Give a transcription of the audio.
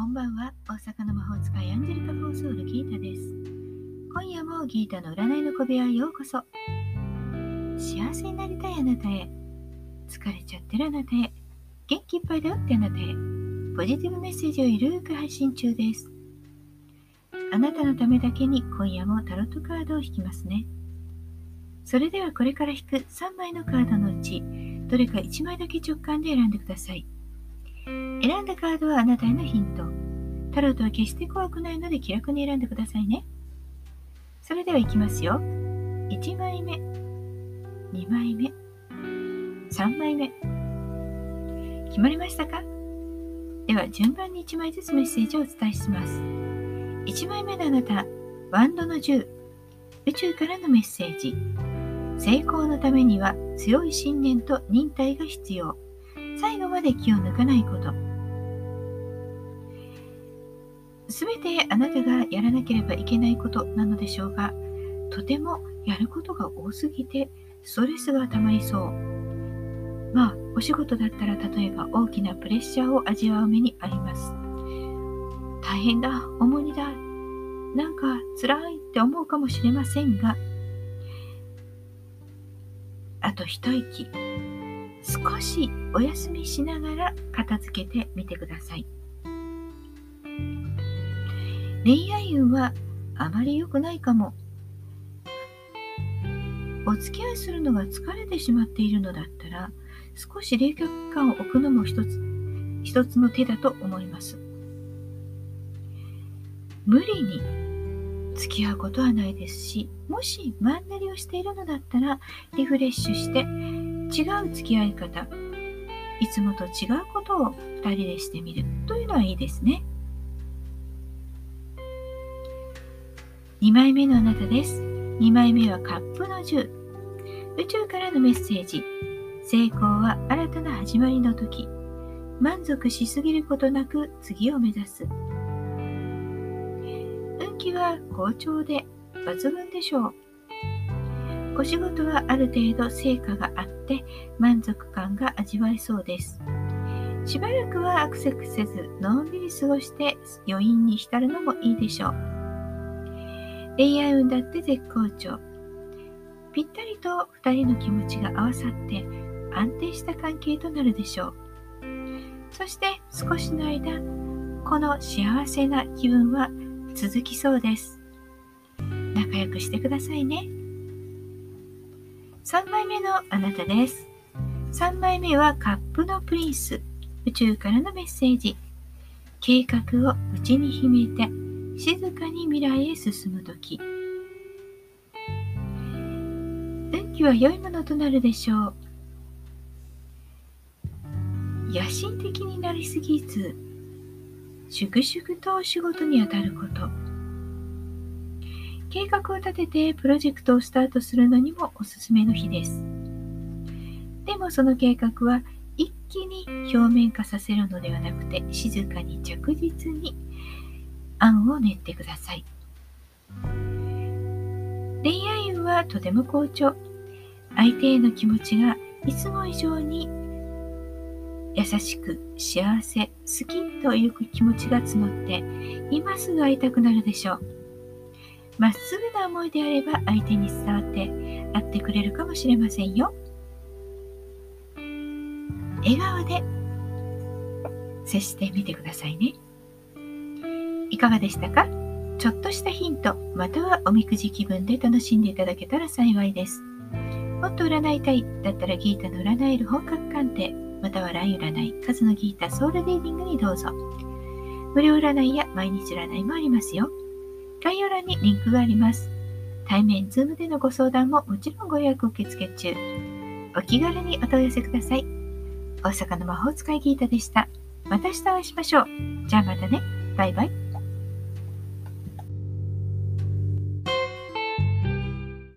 こんばんは。大阪の魔法使いアンジェリカ・フォーソウルギータです。今夜もギータの占いの小部屋へようこそ。幸せになりたいあなたへ。疲れちゃってるあなたへ。元気いっぱいだよってあなたへ。ポジティブメッセージをゆるく配信中です。あなたのためだけに今夜もタロットカードを引きますね。それではこれから引く3枚のカードのうちどれか1枚だけ直感で選んでください。選んだカードはあなたへのヒント。タロットは決して怖くないので気楽に選んでくださいね。それではいきますよ。1枚目、2枚目、3枚目。決まりましたか？では順番に1枚ずつメッセージをお伝えします。1枚目のあなた、ワンドの10、宇宙からのメッセージ。成功のためには強い信念と忍耐が必要。最後まで気を抜かないこと。すべてあなたがやらなければいけないことなのでしょうが、とてもやることが多すぎてストレスがたまりそう。まあ、お仕事だったら例えば大きなプレッシャーを味わう目にあります。大変だ、重荷だ、なんか辛いって思うかもしれませんが、あと一息、少しお休みしながら片付けてみてください。恋愛運はあまり良くないかも。お付き合いするのが疲れてしまっているのだったら、少し冷却感を置くのも一つ、一つの手だと思います。無理に付き合うことはないですし、もしマンネリをしているのだったら、リフレッシュして違う付き合い方、いつもと違うことを2人でしてみるというのはいいですね。2枚目のあなたです。2枚目はカップの10。宇宙からのメッセージ。成功は新たな始まりの時。満足しすぎることなく次を目指す。運気は好調で抜群でしょう。お仕事はある程度成果があって満足感が味わえそうです。しばらくはアクセスせず、のんびり過ごして余韻に浸るのもいいでしょう。恋愛運だって絶好調。ぴったりと2人の気持ちが合わさって安定した関係となるでしょう。そして少しの間、この幸せな気分は続きそうです。仲良くしてくださいね。3枚目のあなたです。3枚目はカップのプリンス。宇宙からのメッセージ。計画を内に秘めて静かに未来へ進む時。運気は良いものとなるでしょう。野心的になりすぎず粛々と仕事に当たること。計画を立ててプロジェクトをスタートするのにもおすすめの日です。でもその計画は一気に表面化させるのではなくて静かに着実に案を練ってください。恋愛運はとても好調。相手への気持ちがいつも以上に優しく幸せ好きという気持ちが募って今すぐ会いたくなるでしょうまっすぐな思いであれば相手に伝わって会ってくれるかもしれませんよ笑顔で接してみてくださいね。いかがでしたか？ちょっとしたヒント、またはおみくじ気分で楽しんでいただけたら幸いです。もっと占いたいだったらギータの占える本格鑑定、またはライ占い、数のギータソウルリーディングにどうぞ。無料占いや毎日占いもありますよ。概要欄にリンクがあります。対面、 Zoom でのご相談ももちろんご予約受付中。お気軽にお問い合わせください。大阪の魔法使いギータでした。また明日お会いしましょう。じゃあまたね。バイバイ。